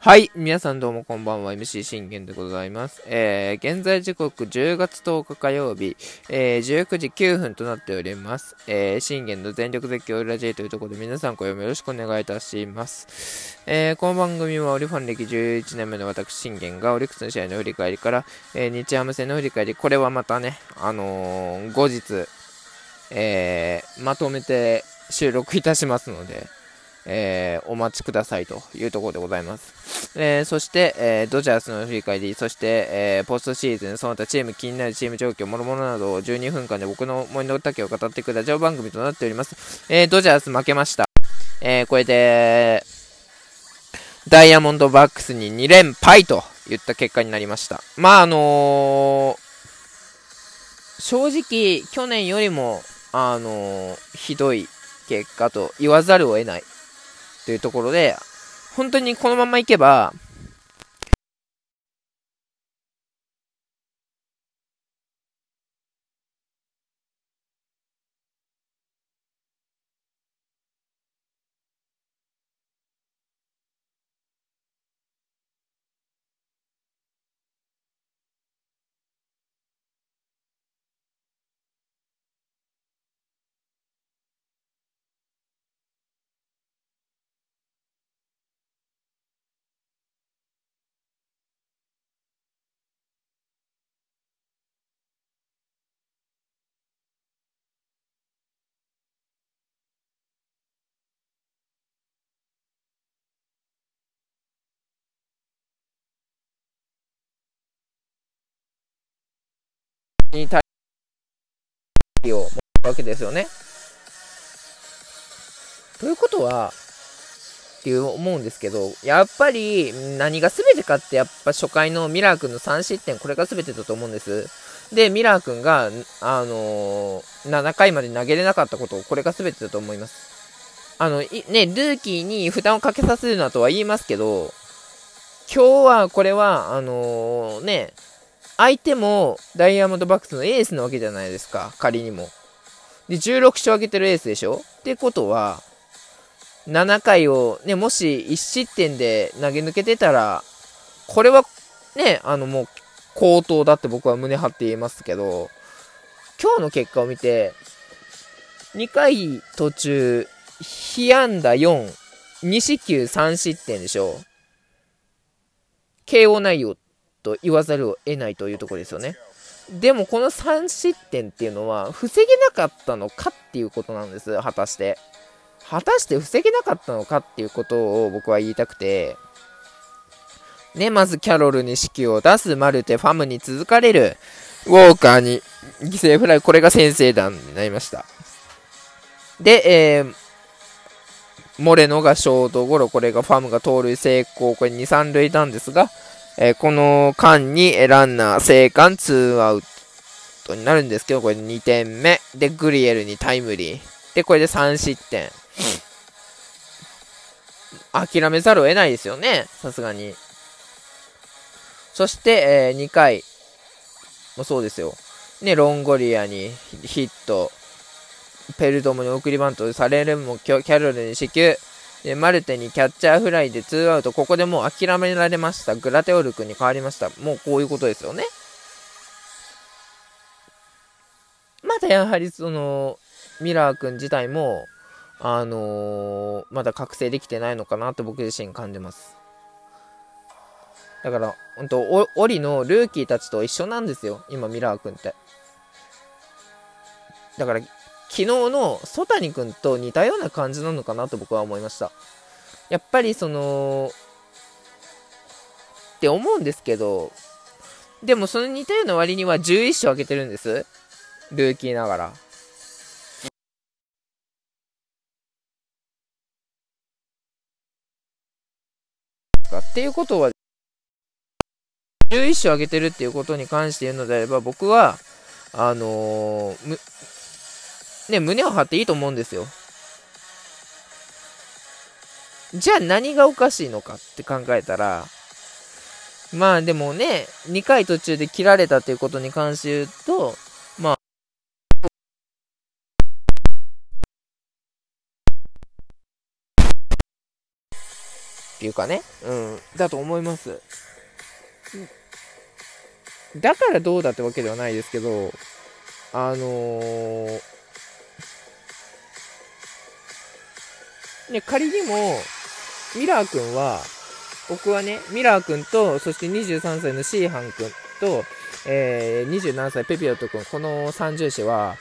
はい。皆さんどうもこんばんは。MC 信玄でございます。えー、現在時刻10月10日火曜日、えー、19時9分となっております。えー、信玄の全力絶叫ラジエというところで皆さん声もよろしくお願いいたします。えー、この番組はオリファン歴11年目の私信玄がオリックスの試合の振り返りから、えー、日ハム戦の振り返り、これはまたね、あのー、後日、えー、まとめて収録いたしますので、えー、お待ちくださいというところでございます。えー、そして、えー、ドジャースの振り返り、そして、えポストシーズン、その他チーム気になるチーム状況、もろもろなどを12分間で僕の思いの丈を語っていくラジオ番組となっております。えドジャース負けました。えこれで、ダイヤモンドバックスに2連敗といった結果になりました。まあ、あの正直、去年よりも、あのひどい結果と言わざるを得ない。というところで、本当にこのままいけば、に対を持つわけですよね。ということは、っていう思うんですけど、やっぱり何が全てかってやっぱ初回のミラー君の3失点、これが全てだと思うんです。で、ミラー君が、あのー、7回まで投げれなかったこと、これが全てだと思います。あの、ね、ルーキーに負担をかけさせるなとは言いますけど、今日はこれは、あのー、ね、相手もダイヤモンドバックスのエースなわけじゃないですか、仮にも。で、16勝上げてるエースでしょ？ってことは、7回を、ね、もし1失点で投げ抜けてたら、これは、ね、あのもう、高騰だって僕は胸張って言いますけど、今日の結果を見て、2回途中、被安打4、2四球3失点でしょ ?KO 内容と言わざるを得ないというところですよね。でもこの3失点っていうのは防げなかったのかっていうことなんです、果たして。果たして防げなかったのかっていうことを僕は言いたくて、ね、まずキャロルに指揮を出す、マルテ、ファムに続かれる、ウォーカーに犠牲フライ、これが先制弾になりました。で、えー、モレノがショートゴロ、これがファムが盗塁成功、これ2、3塁なんですが、えー、この間にランナー生還2アウトになるんですけど、これ2点目。で、グリエルにタイムリー。で、これで3失点。諦めざるを得ないですよね。さすがに。そして、えー、2回もそうですよ。ね、ロンゴリアにヒット。ペルドモに送りバントされるもキャロルに死球。で、マルテにキャッチャーフライで2アウト、ここでもう諦められました。グラテオル君に変わりました。もうこういうことですよね。まだやはりその、ミラー君自体も、あのー、まだ覚醒できてないのかなって僕自身感じます。だから、本当オリのルーキーたちと一緒なんですよ。今、ミラー君って。だから、昨日の曽谷君と似たような感じなのかなと僕は思いました。やっぱりその、って思うんですけど、でもその似たような割には11勝上げてるんです。ルーキーながら。っていうことは、11勝上げてるっていうことに関して言うのであれば、僕は、あのー、ね、胸を張っていいと思うんですよ。じゃあ何がおかしいのかって考えたら、まあでもね、2回途中で切られたということに関して言うと、まあ、っていうかね、うん、だと思います。だからどうだってわけではないですけど、あのー、ね、仮にも、ミラー君は、僕はね、ミラー君と、そして23歳のシーハン君と、えー、27歳ペピオット君、この三重視は、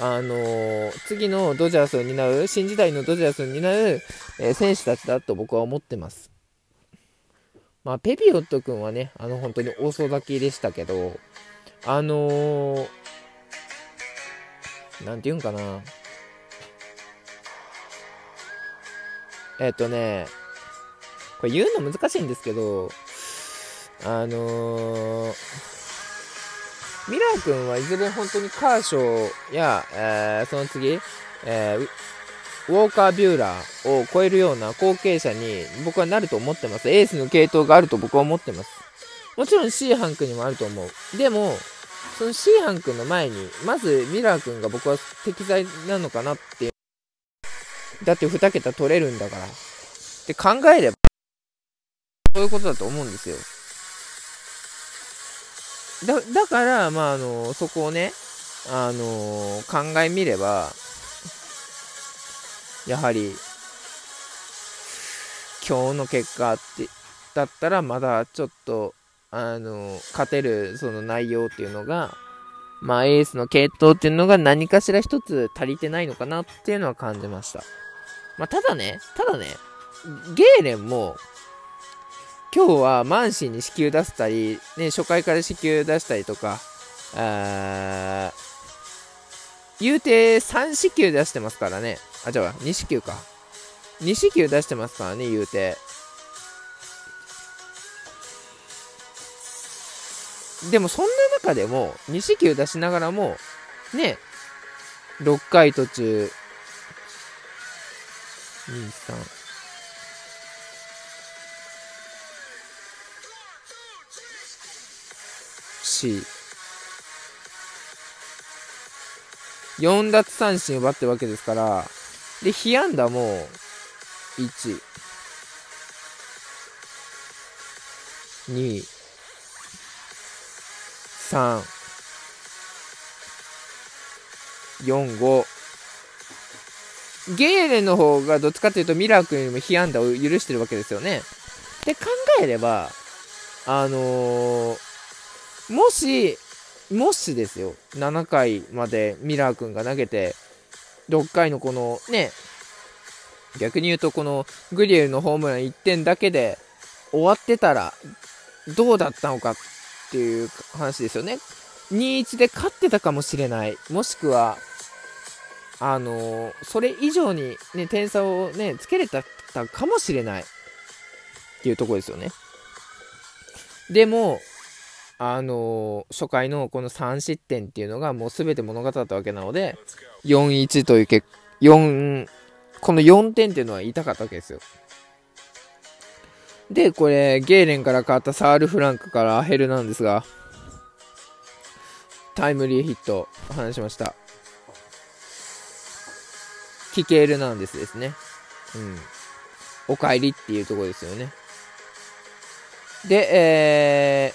あのー、次のドジャースを担う、新時代のドジャースを担う、えー、選手たちだと僕は思ってます。まあ、ペピオット君はね、あの、本当に遅咲きでしたけど、あのー、なんて言うんかな。えっ、とね、これ言うの難しいんですけど、あのー、ミラー君はいずれ本当にカーショーや、えー、その次、えー、ウォーカー・ビューラーを超えるような後継者に僕はなると思ってます。エースの系統があると僕は思ってます。もちろんシーハン君にもあると思う。でも、そのシーハン君の前に、まずミラー君が僕は適材なのかなっていう。だって2桁取れるんだから。って考えれば、そういうことだと思うんですよ。だ、だから、まあ、あの、そこをね、あの、考えみれば、やはり、今日の結果って、だったらまだちょっと、あの、勝てるその内容っていうのが、まあエースの系統っていうのが何かしら一つ足りてないのかなっていうのは感じました。まあただね、ただね、ゲーレンも、今日はマンシーに支給出したり、ね、初回から支給出したりとか、あ言うて3支給出してますからね。あ、じゃあ2支給か。2支給出してますからね、言うて。でもそんな中でも、2支給出しながらも、ね、6回途中、2、3、し、4奪三振奪ってるわけですから、で、被安打も、1、2、3、4、5。ゲーレの方がどっちかっていうとミラー君よりも被安打を許してるわけですよね。で考えれば、あのー、もし、もしですよ、7回までミラー君が投げて、6回のこのね、逆に言うとこのグリエルのホームラン1点だけで終わってたらどうだったのかっていう話ですよね。2-1で勝ってたかもしれない。もしくは、あの、それ以上にね、点差をね、つけれたかもしれないっていうとこですよね。でも、あの、初回のこの3失点っていうのがもう全て物語ったわけなので、4-1という結4、この4点っていうのは痛かったわけですよ。で、これ、ゲーレンから変わったサール・フランクからアヘルなんですが、タイムリーヒット話しました。キケールなんですですね。うん。お帰りっていうところですよね。で、え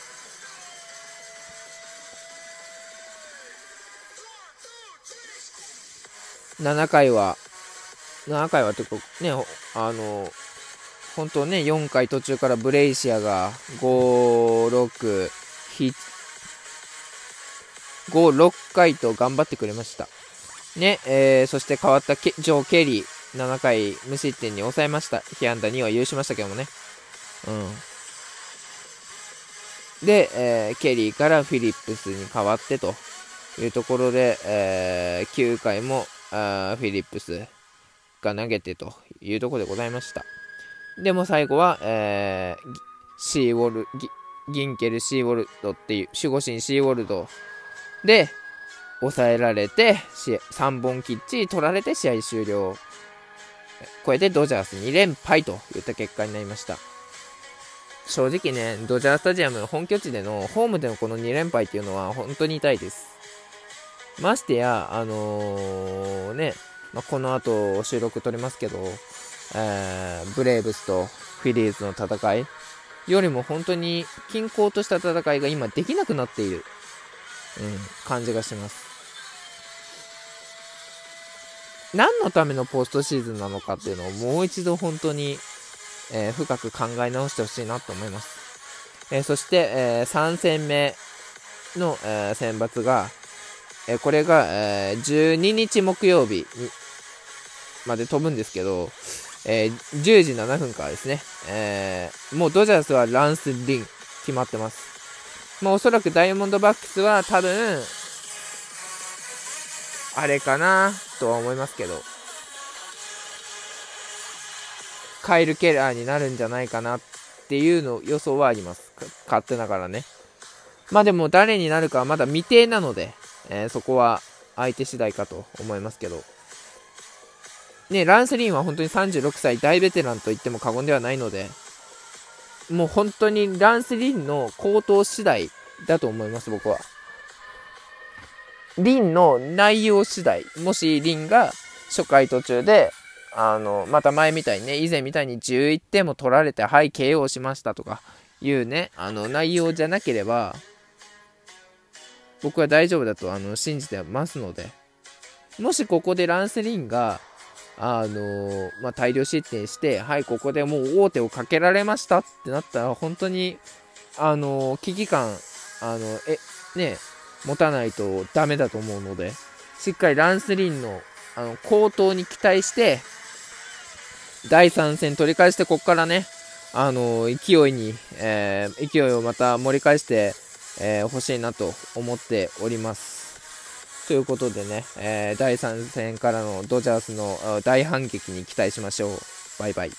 ー、7回は、7回はってこね、あの、本当ね、4回途中からブレイシアが5、6、5、6回と頑張ってくれました。ね、えー、そして変わったジョー・ケリー、7回無失点に抑えました。被安打2は許しましたけどもね。うん。で、えー、ケリーからフィリップスに変わってというところで、えー、9回もあフィリップスが投げてというところでございました。でも最後は、えー、シーウォル、ギンケル・シーウォルドっていう、守護神シーウォルドで抑えられて、3本きっちり取られて試合終了。これでドジャース2連敗といった結果になりました。正直ね、ドジャースタジアム本拠地でのホームでのこの2連敗っていうのは本当に痛いです。ましてや、あのー、ね、まあ、この後収録撮りますけど、えー、ブレーブスとフィリーズの戦いよりも本当に均衡とした戦いが今できなくなっている、うん、感じがします。何のためのポストシーズンなのかっていうのをもう一度本当に、えー、深く考え直してほしいなと思います。えー、そして、えー、3戦目の、え選抜が、えこれが、え12日木曜日まで飛ぶんですけど、え10時7分からですね、えもうドジャースはランス・リン決まってます。まあ、おそらくダイヤモンドバックスは多分、あれかなとは思いますけど、カイル・ケラーになるんじゃないかなっていうの予想はあります。勝手ながらね。まあでも誰になるかはまだ未定なので、えー、そこは相手次第かと思いますけど。ね、ランス・リンは本当に36歳大ベテランと言っても過言ではないので、もう本当にランス・リンの高騰次第だと思います、僕は。リンの内容次第。もしリンが初回途中で、あの、また前みたいにね、以前みたいに11点も取られて、はい、KO しましたとかいうね、あの、内容じゃなければ、僕は大丈夫だとあの信じてますので、もしここでランセリンが、あのまあ、大量失点して、はい、ここでもう王手をかけられましたってなったら、本当に、あの危機感、あの、え、ね、持たないとダメだと思うので、しっかりランスリンの、あの、高騰に期待して、第3戦取り返して、ここからね、あの勢いに、えー、勢いをまた盛り返して、えー、欲しいなと思っております。ということでね、えー、第3戦からのドジャースの大反撃に期待しましょう。バイバイ。